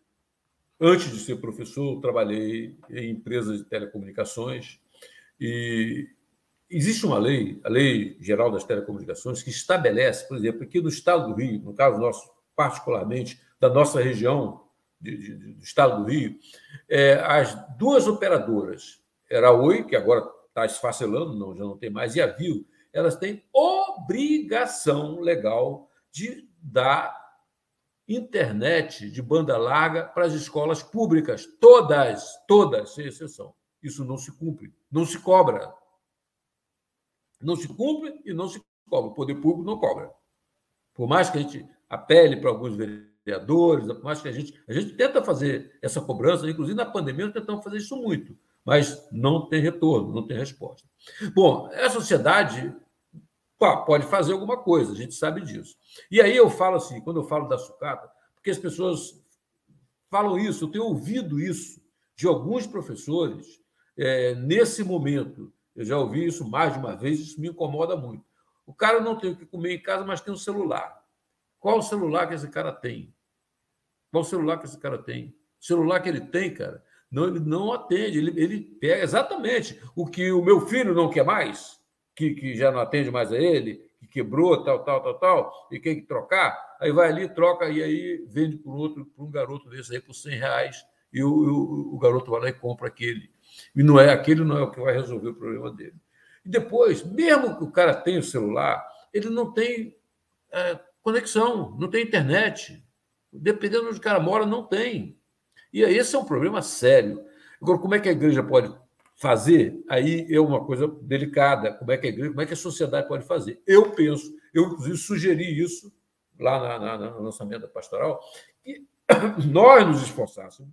[SPEAKER 3] antes de ser professor, trabalhei em empresas de telecomunicações e existe uma lei, a Lei Geral das Telecomunicações, que estabelece, por exemplo, aqui no Estado do Rio, no caso nosso, particularmente da nossa região de, de, do Estado do Rio, é, as duas operadoras era a Oi, que agora está esfacelando, não, já não tem mais, e a Viu, elas têm obrigação legal de dar internet de banda larga para as escolas públicas, todas, todas, sem exceção. Isso não se cumpre, não se cobra. Não se cumpre e não se cobra. O poder público não cobra. Por mais que a gente apele para alguns vereadores, por mais que a gente, a gente tenta fazer essa cobrança, inclusive na pandemia nós tentamos fazer isso muito mas não tem retorno, não tem resposta. Bom, a sociedade pode fazer alguma coisa, a gente sabe disso. E aí eu falo assim, quando eu falo da sucata, porque as pessoas falam isso, eu tenho ouvido isso de alguns professores é, nesse momento. Eu já ouvi isso mais de uma vez, isso me incomoda muito. O cara não tem o que comer em casa, mas tem um celular. Qual o celular que esse cara tem? Qual o celular que esse cara tem? O celular que ele tem, cara, não, ele não atende, ele, ele pega exatamente o que o meu filho não quer mais, que, que já não atende mais a ele, que quebrou, tal, tal, tal, tal, e tem que trocar, aí vai ali, troca, e aí vende para outro, para um garoto desse aí por 100 reais, e o, o, o garoto vai lá e compra aquele. E não é aquele, não é o que vai resolver o problema dele. E depois, mesmo que o cara tenha o celular, ele não tem é, conexão, não tem internet. Dependendo de onde o cara mora, não tem. E aí esse é um problema sério. Agora, como é que a igreja pode fazer? Aí é uma coisa delicada. Como é que a igreja, como é que a sociedade pode fazer? Eu penso, eu inclusive sugeri isso lá na, na, no lançamento da pastoral, que [COUGHS] nós nos esforçássemos,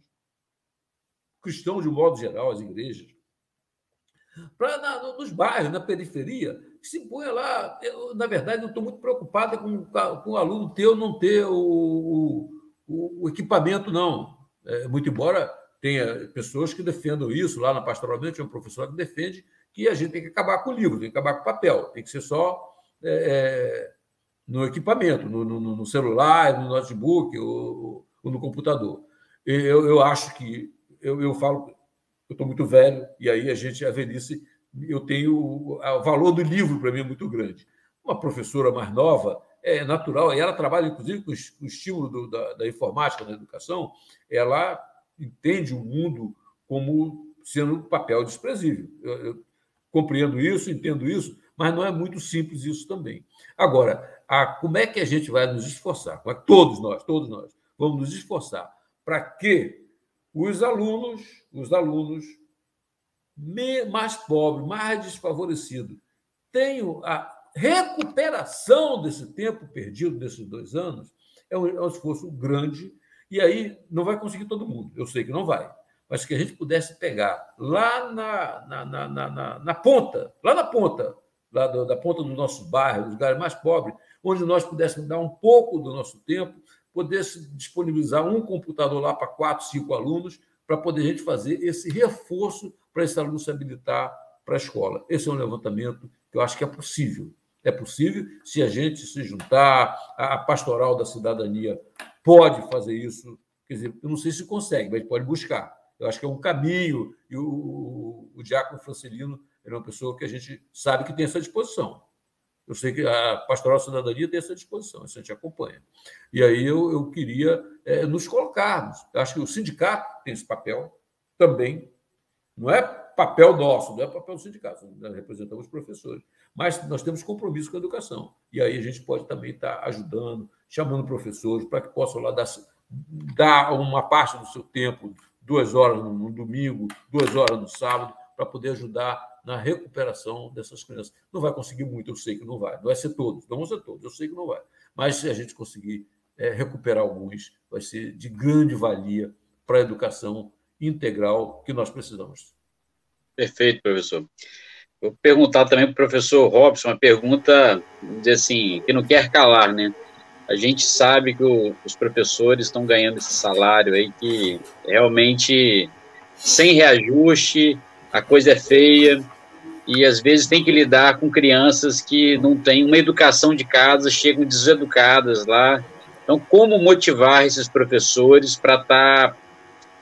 [SPEAKER 3] cristãos de um modo geral, as igrejas, para nos bairros, na periferia, se ponha lá. Eu, na verdade, eu estou muito preocupado com, com o aluno teu não ter o, o, o equipamento, não. É, muito embora tenha pessoas que defendam isso, lá na pastoralmente, tem um professor que defende que a gente tem que acabar com o livro, tem que acabar com o papel, tem que ser só é, é no equipamento, no, no, no, celular, no notebook ou, ou no computador. Eu, eu acho que, eu, eu falo, eu estou muito velho, e aí a gente, a velhice, eu tenho. O valor do livro para mim é muito grande. Uma professora mais nova, é natural, e ela trabalha, inclusive, com o estímulo do, da, da, informática na educação, ela entende o mundo como sendo um papel desprezível. Eu, eu compreendo isso, entendo isso, mas não é muito simples isso também. Agora, a, como é que a gente vai nos esforçar? Como é todos nós, todos nós, vamos nos esforçar para que os alunos, os alunos mais pobres, mais desfavorecidos, tenham a recuperação desse tempo perdido desses dois anos é um, é um esforço grande e aí não vai conseguir todo mundo. Eu sei que não vai, mas que a gente pudesse pegar lá na, na, na, na, na ponta, lá na ponta, lá do, da ponta dos nossos bairros, dos lugares mais pobres, onde nós pudéssemos dar um pouco do nosso tempo, pudesse disponibilizar um computador lá para quatro, cinco alunos, para poder a gente fazer esse reforço para esse aluno se habilitar para a escola. Esse é um levantamento que eu acho que é possível. É possível se a gente se juntar, a pastoral da cidadania pode fazer isso. Quer dizer, eu não sei se consegue, mas pode buscar. Eu acho que é um caminho, e o, o, o Diácono Francelino é uma pessoa que a gente sabe que tem essa disposição. Eu sei que a Pastoral da Cidadania tem essa disposição, isso a gente acompanha. E aí eu, eu queria é, nos colocarmos. Eu acho que o sindicato tem esse papel também. Não é papel nosso, não é papel do sindicato, nós representamos os professores. Mas nós temos compromisso com a educação. E aí a gente pode também estar ajudando, chamando professores para que possam lá dar, dar uma parte do seu tempo, duas horas no domingo, duas horas no sábado, para poder ajudar na recuperação dessas crianças. Não vai conseguir muito, eu sei que não vai. Não vai ser todos, não vão ser todos, eu sei que não vai. Mas se a gente conseguir é, recuperar alguns, vai ser de grande valia para a educação integral que nós precisamos.
[SPEAKER 1] Perfeito, professor. Vou perguntar também para o professor Robson uma pergunta, assim, que não quer calar, né? A gente sabe que o, os professores estão ganhando esse salário aí que realmente sem reajuste, a coisa é feia e às vezes tem que lidar com crianças que não têm uma educação de casa, chegam deseducadas lá. Então, como motivar esses professores para estar tá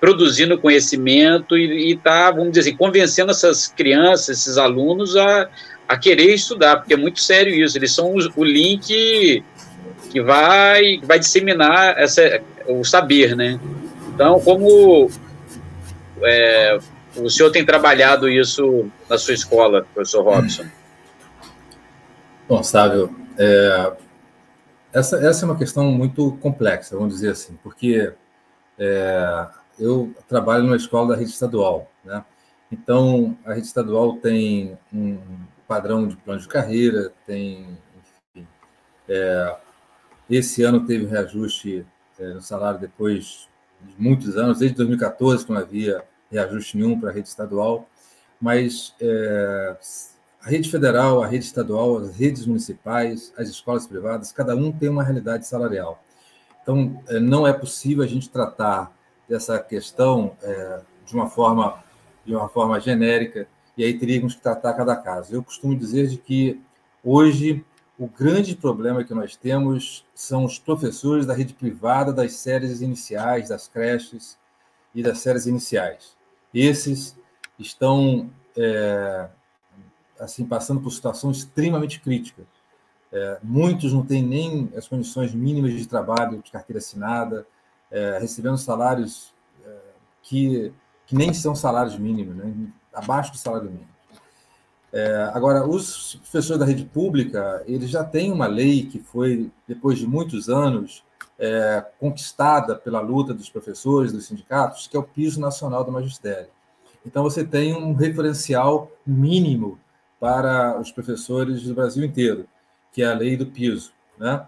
[SPEAKER 1] produzindo conhecimento e estar, tá, vamos dizer assim, convencendo essas crianças, esses alunos a, a querer estudar, porque é muito sério isso, eles são o, o link que vai, vai disseminar essa, o saber, né? Então, como é, o senhor tem trabalhado isso na sua escola, professor Robson?
[SPEAKER 2] Bom, Sávio, é, essa, essa é uma questão muito complexa, vamos dizer assim, porque é, eu trabalho numa escola da rede estadual, né? Então, a rede estadual tem um padrão de plano de carreira, tem, enfim, é, esse ano teve reajuste é, no salário depois de muitos anos, desde 2014, que não havia reajuste nenhum para a rede estadual, mas é, a rede federal, a rede estadual, as redes municipais, as escolas privadas, cada um tem uma realidade salarial. Então, é, não é possível a gente tratar dessa questão é, de uma forma de uma forma genérica e aí teríamos que tratar cada caso. Eu costumo dizer de que hoje o grande problema que nós temos são os professores da rede privada das séries iniciais, das creches e das séries iniciais. Esses estão é, assim passando por situação extremamente crítica. É, muitos não têm nem as condições mínimas de trabalho, de carteira assinada, é, recebendo salários é, que, que nem são salários mínimos, né? abaixo do salário mínimo. É, agora, os professores da rede pública, eles já têm uma lei que foi, depois de muitos anos, é, conquistada pela luta dos professores, dos sindicatos, que é o piso nacional do magistério. Então, você tem um referencial mínimo para os professores do Brasil inteiro, que é a lei do piso. Né?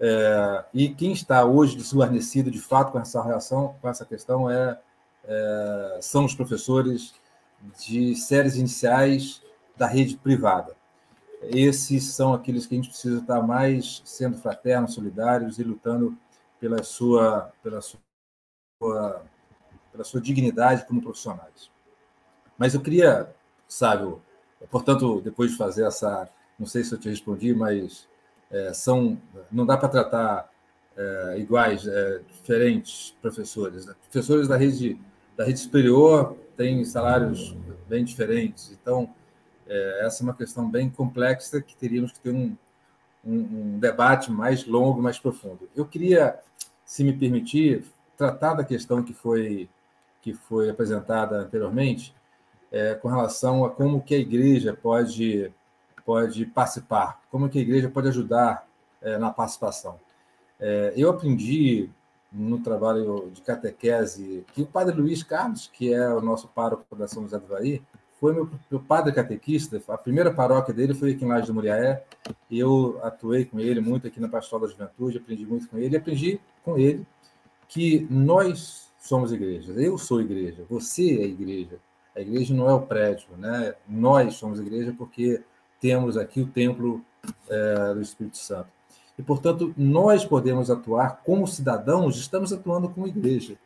[SPEAKER 2] É, e quem está hoje desguarnecido, de fato, com essa reação, com essa questão, é, é são os professores de séries iniciais da rede privada. Esses são aqueles que a gente precisa estar mais sendo fraternos, solidários e lutando pela sua, pela sua, pela sua dignidade como profissionais. Mas eu queria, sabe, portanto, depois de fazer essa, não sei se eu te respondi, mas é, são, não dá para tratar é, iguais, é, diferentes professores. Professores da rede da rede superior têm salários bem diferentes, então é, essa é uma questão bem complexa que teríamos que ter um, um, um, debate mais longo, mais profundo. Eu queria, se me permitir, tratar da questão que foi que foi apresentada anteriormente, é, com relação a como que a igreja pode pode participar, como que a igreja pode ajudar é, na participação. É, eu aprendi no trabalho de catequese que o padre Luiz Carlos, que é o nosso pároco da São José do Vari, foi meu, meu padre catequista, a primeira paróquia dele foi aqui em Laje do Muriaé, e eu atuei com ele muito aqui na Pastoral da Juventude, aprendi muito com ele, e aprendi com ele que nós somos igreja, eu sou igreja, você é igreja, a igreja não é o prédio, né? nós somos igreja porque temos aqui o templo é, do Espírito Santo. E, portanto, nós podemos atuar como cidadãos, estamos atuando como igreja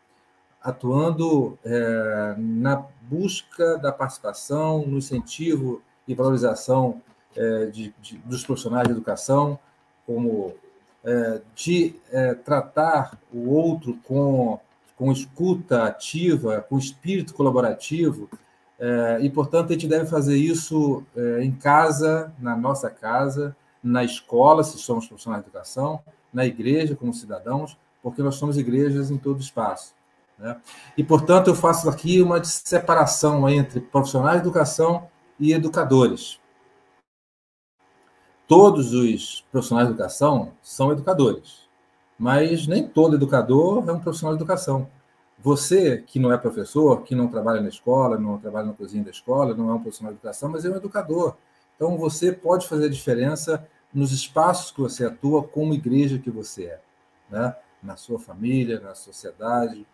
[SPEAKER 2] atuando é, na busca da participação, no incentivo e valorização é, de, de, dos profissionais de educação, como é, de é, tratar o outro com, com escuta ativa, com espírito colaborativo, é, e, portanto, a gente deve fazer isso é, em casa, na nossa casa, na escola, se somos profissionais de educação, na igreja, como cidadãos, porque nós somos igrejas em todo espaço. Né? E, portanto, eu faço aqui uma separação entre profissionais de educação e educadores. Todos os profissionais de educação são educadores, mas nem todo educador é um profissional de educação. Você, que não é professor, que não trabalha na escola, não trabalha na cozinha da escola, não é um profissional de educação, mas é um educador. Então, você pode fazer a diferença nos espaços que você atua, como igreja que você é, né? na sua família, na sociedade,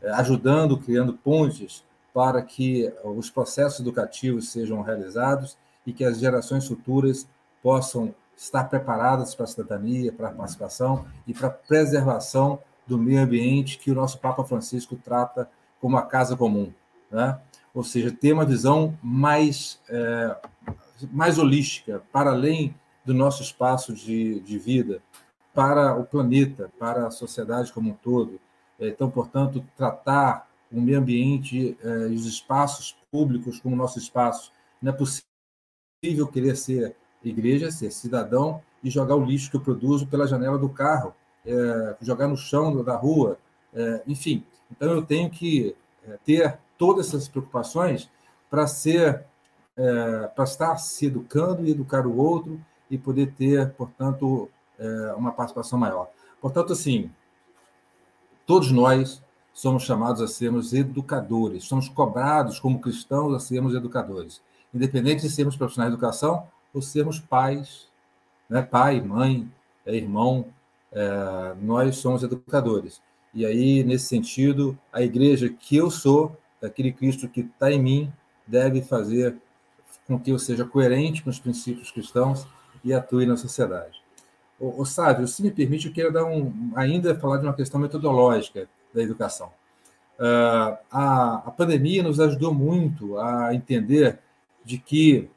[SPEAKER 2] é, ajudando, criando pontes para que os processos educativos sejam realizados e que as gerações futuras possam estar preparadas para a cidadania, para a participação e para a preservação do meio ambiente que o nosso Papa Francisco trata como a casa comum, né? Ou seja, ter uma visão mais é, mais holística, para além do nosso espaço de, de vida, para o planeta, para a sociedade como um todo, então, portanto, tratar o meio ambiente eh, e os espaços públicos como nosso espaço. Não é possível querer ser igreja, ser cidadão e jogar o lixo que eu produzo pela janela do carro, é, jogar no chão da rua, é, enfim. Então, eu tenho que ter todas essas preocupações para ser, é, para estar se educando e educar o outro e poder ter, portanto, uma participação maior. Portanto, assim, Todos nós somos chamados a sermos educadores, somos cobrados como cristãos a sermos educadores, independente de sermos profissionais de educação ou sermos pais, né? pai, mãe, é, irmão, é, nós somos educadores. E aí, nesse sentido, a igreja que eu sou, daquele Cristo que está em mim, deve fazer com que eu seja coerente com os princípios cristãos e atue na sociedade. O, o Sávio, se me permite, eu quero dar um, ainda falar de uma questão metodológica da educação. Uh, a, a pandemia nos ajudou muito a entender de que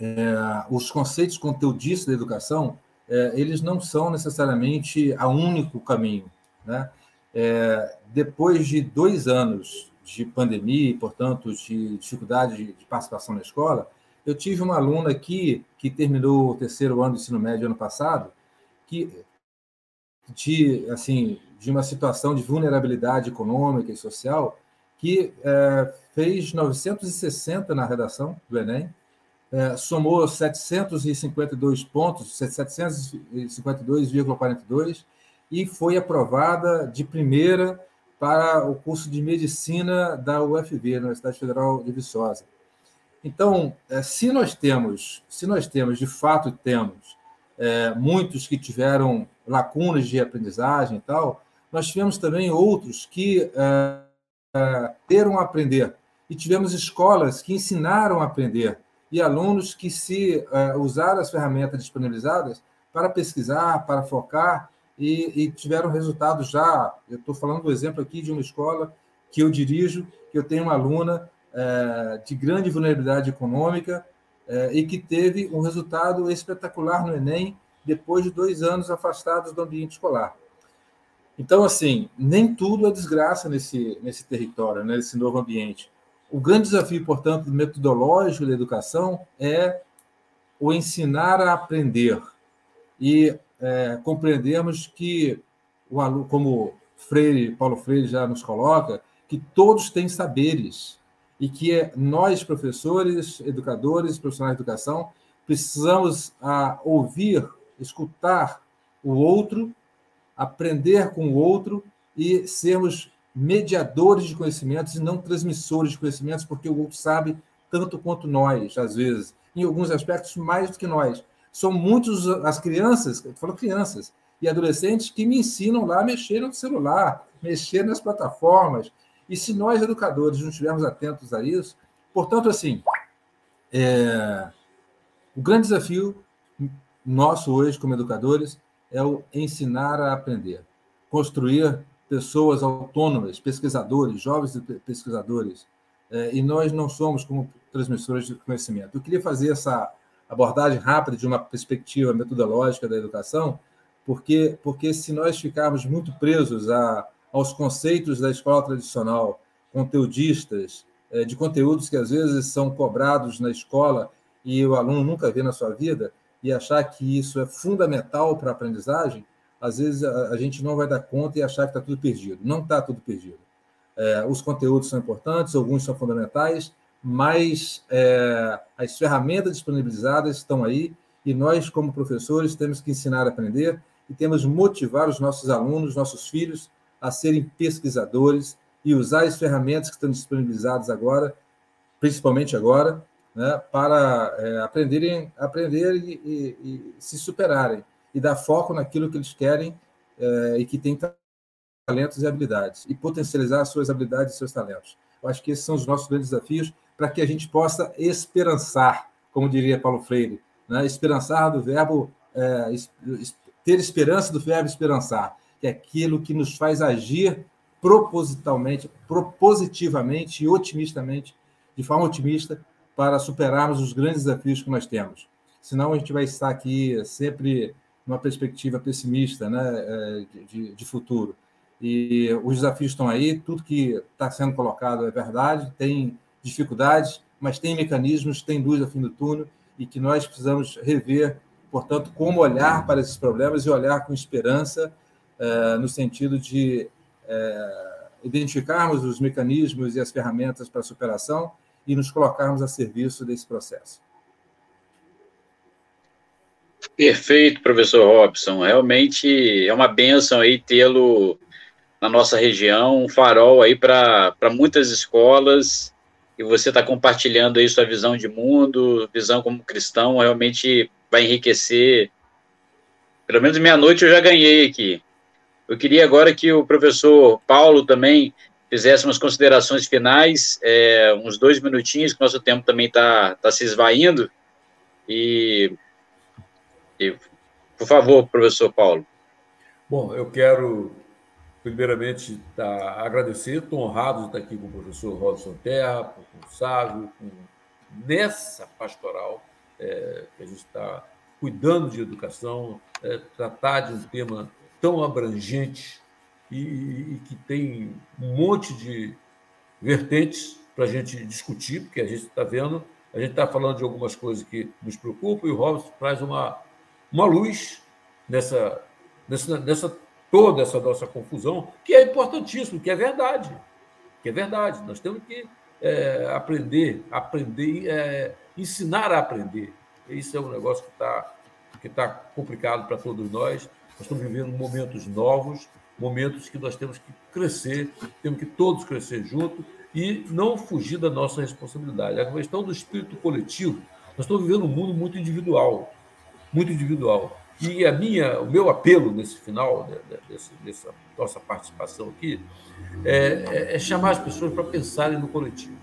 [SPEAKER 2] é, os conceitos conteudistas da educação é, eles não são necessariamente a único caminho. Né? É, depois de dois anos de pandemia e, portanto, de dificuldade de participação na escola, Eu tive uma aluna aqui que terminou o terceiro ano do ensino médio ano passado, que de assim de uma situação de vulnerabilidade econômica e social, que é, fez 960 na redação do Enem, é, somou 752 pontos, 752,42 e foi aprovada de primeira para o curso de medicina da UFV, Universidade Federal de Viçosa. Então, é, se nós temos, se nós temos, de fato temos, é, muitos que tiveram lacunas de aprendizagem e tal, nós tivemos também outros que teram a aprender e tivemos escolas que ensinaram a aprender e alunos que se uh, usaram as ferramentas disponibilizadas para pesquisar, para focar e, e tiveram resultados já. Eu estou falando do exemplo aqui de uma escola que eu dirijo, que eu tenho uma aluna uh, de grande vulnerabilidade econômica uh, e que teve um resultado espetacular no Enem depois de dois anos afastados do ambiente escolar. Então, assim, nem tudo é desgraça nesse, nesse território, né, nesse novo ambiente. O grande desafio, portanto, metodológico da educação é o ensinar a aprender. E é, que o aluno, como Freire, Paulo Freire já nos coloca, que todos têm saberes e que nós, professores, educadores, profissionais de educação, precisamos a, ouvir, escutar o outro, aprender com o outro e sermos mediadores de conhecimentos e não transmissores de conhecimentos, porque o outro sabe tanto quanto nós, às vezes, em alguns aspectos mais do que nós. São muitos as crianças, eu falo crianças e adolescentes que me ensinam lá a mexer no celular, mexer nas plataformas. E se nós, educadores, não estivermos atentos a isso, portanto, assim, é... o grande desafio nosso hoje, como educadores, é o ensinar a aprender, construir pessoas autônomas, pesquisadores, jovens pesquisadores, é, e nós não somos como transmissores de conhecimento. Eu queria fazer essa abordagem rápida de uma perspectiva metodológica da educação, porque, porque se nós ficarmos muito presos a, aos conceitos da escola tradicional, conteudistas, é, de conteúdos que às vezes são cobrados na escola e o aluno nunca vê na sua vida, e achar que isso é fundamental para a aprendizagem, às vezes a, a, gente não vai dar conta e achar que está tudo perdido. Não está tudo perdido. É, os conteúdos são importantes, alguns são fundamentais, mas é, as ferramentas disponibilizadas estão aí e nós, como professores, temos que ensinar a aprender e temos motivar os nossos alunos, nossos filhos, a serem pesquisadores e usar as ferramentas que estão disponibilizadas agora, principalmente agora, né, para é, aprenderem, aprender e, e, e se superarem e dar foco naquilo que eles querem é, e que têm talentos e habilidades, e potencializar suas habilidades e seus talentos. Eu acho que esses são os nossos grandes desafios para que a gente possa esperançar, como diria Paulo Freire, né? esperançar do verbo, é, ter esperança do verbo esperançar, que é aquilo que nos faz agir propositalmente, propositivamente e otimistamente, de forma otimista, para superarmos os grandes desafios que nós temos. Senão a gente vai estar aqui sempre uma perspectiva pessimista né, é, de, de futuro. E os desafios estão aí, tudo que está sendo colocado é verdade, tem dificuldades, mas tem mecanismos, tem luz ao fim do túnel, e que nós precisamos rever, portanto, como olhar para esses problemas e olhar com esperança, é, no sentido de é, identificarmos os mecanismos e as ferramentas para a superação e nos colocarmos a serviço desse processo.
[SPEAKER 1] Perfeito, professor Robson. Realmente é uma benção aí tê-lo na nossa região, um farol aí para muitas escolas, e você está compartilhando aí sua visão de mundo, visão como cristão, realmente vai enriquecer. Pelo menos meia-noite eu já ganhei aqui. Eu queria agora que o professor Paulo também fizesse umas considerações finais, é, uns dois minutinhos, que nosso tempo também está tá se esvaindo, e e, por favor, professor Paulo.
[SPEAKER 3] Bom, eu quero, primeiramente, tá, agradecer, estou honrado de estar aqui com o professor Robson Terra, com o Sávio, com, nessa pastoral é, que a gente está cuidando de educação, é, tratar de um tema tão abrangente e, e, que tem um monte de vertentes para a gente discutir, porque a gente está vendo A gente está falando de algumas coisas que nos preocupam e o Robson traz uma, uma luz nessa, nessa, nessa toda essa nossa confusão, que é importantíssimo, que é verdade. Que é verdade. Nós temos que é, aprender, aprender, é, ensinar a aprender. Isso é um negócio que está que tá complicado para todos nós. Nós estamos vivendo momentos novos, momentos que nós temos que crescer, temos que todos crescer juntos e não fugir da nossa responsabilidade. A questão do espírito coletivo, nós estamos vivendo um mundo muito individual, muito individual. E a minha, o meu apelo nesse final desse, dessa nossa participação aqui é, é, é chamar as pessoas para pensarem no coletivo.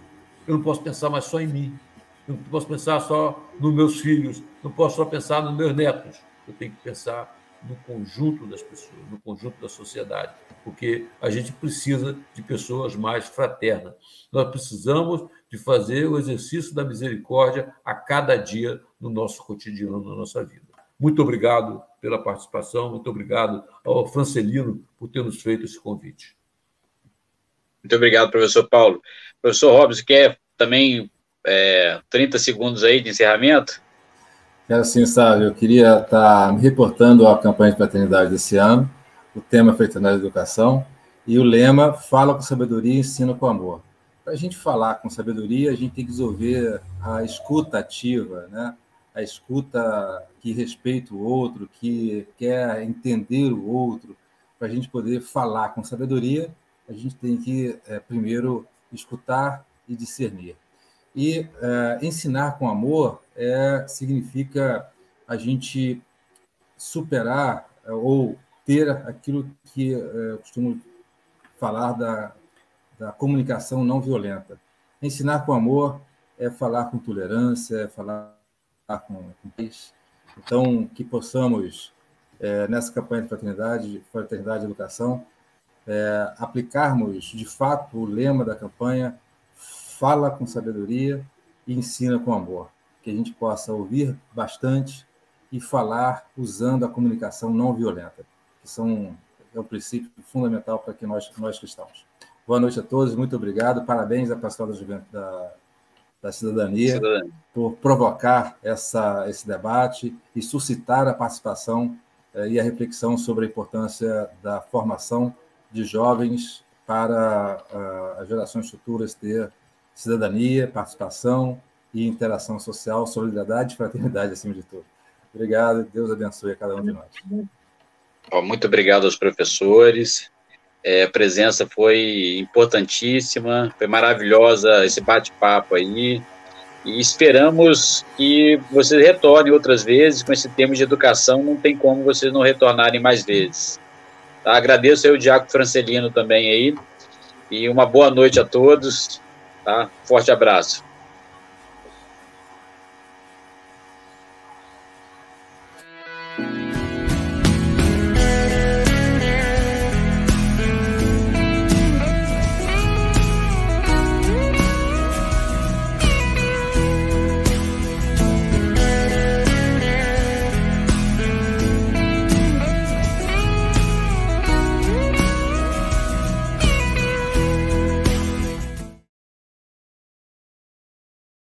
[SPEAKER 3] Eu não posso pensar mais só em mim, não posso pensar só nos meus filhos, não posso só pensar nos meus netos. Eu tenho que pensar no conjunto das pessoas, no conjunto da sociedade, porque a gente precisa de pessoas mais fraternas. Nós precisamos de fazer o exercício da misericórdia a cada dia no nosso cotidiano, na nossa vida. Muito obrigado pela participação, muito obrigado ao Francelino por ter nos feito esse convite.
[SPEAKER 1] Muito obrigado, professor Paulo. Professor Robson, quer também é, 30 segundos aí de encerramento?
[SPEAKER 2] Quero sim, Sávio. Eu queria estar me reportando à campanha de paternidade desse ano. O tema é Fraternidade Educação. E o lema Fala com sabedoria, ensina com amor. Para a gente falar com sabedoria, a gente tem que desenvolver a escuta ativa, né? A escuta que respeita o outro, que quer entender o outro. Para a gente poder falar com sabedoria, a gente tem que, é, primeiro, escutar e discernir. E é, ensinar com amor é, significa a gente superar ou ter aquilo que eu costumo falar da, da comunicação não violenta. Ensinar com amor é falar com tolerância, é falar com, com Então, que possamos, é, nessa campanha de fraternidade, fraternidade e educação, é, aplicarmos de fato o lema da campanha fala com sabedoria e ensina com amor. Que a gente possa ouvir bastante e falar usando a comunicação não violenta, que são, é um princípio fundamental para que nós, nós cristãos. Boa noite a todos, muito obrigado, parabéns à Pastoral da, da, da Cidadania, Cidadania, por provocar essa, esse debate e suscitar a participação eh, e a reflexão sobre a importância da formação de jovens para uh, as gerações futuras ter cidadania, participação e interação social, solidariedade e fraternidade, acima de tudo. Obrigado, Deus abençoe a cada um de nós.
[SPEAKER 1] Muito obrigado aos professores. É, a presença foi importantíssima, foi maravilhosa esse bate-papo aí. E esperamos que vocês retornem outras vezes com esse tema de educação. Não tem como vocês não retornarem mais vezes. Tá? Agradeço aí o Diaco Francelino também aí. E uma boa noite a todos. Tá? Forte abraço.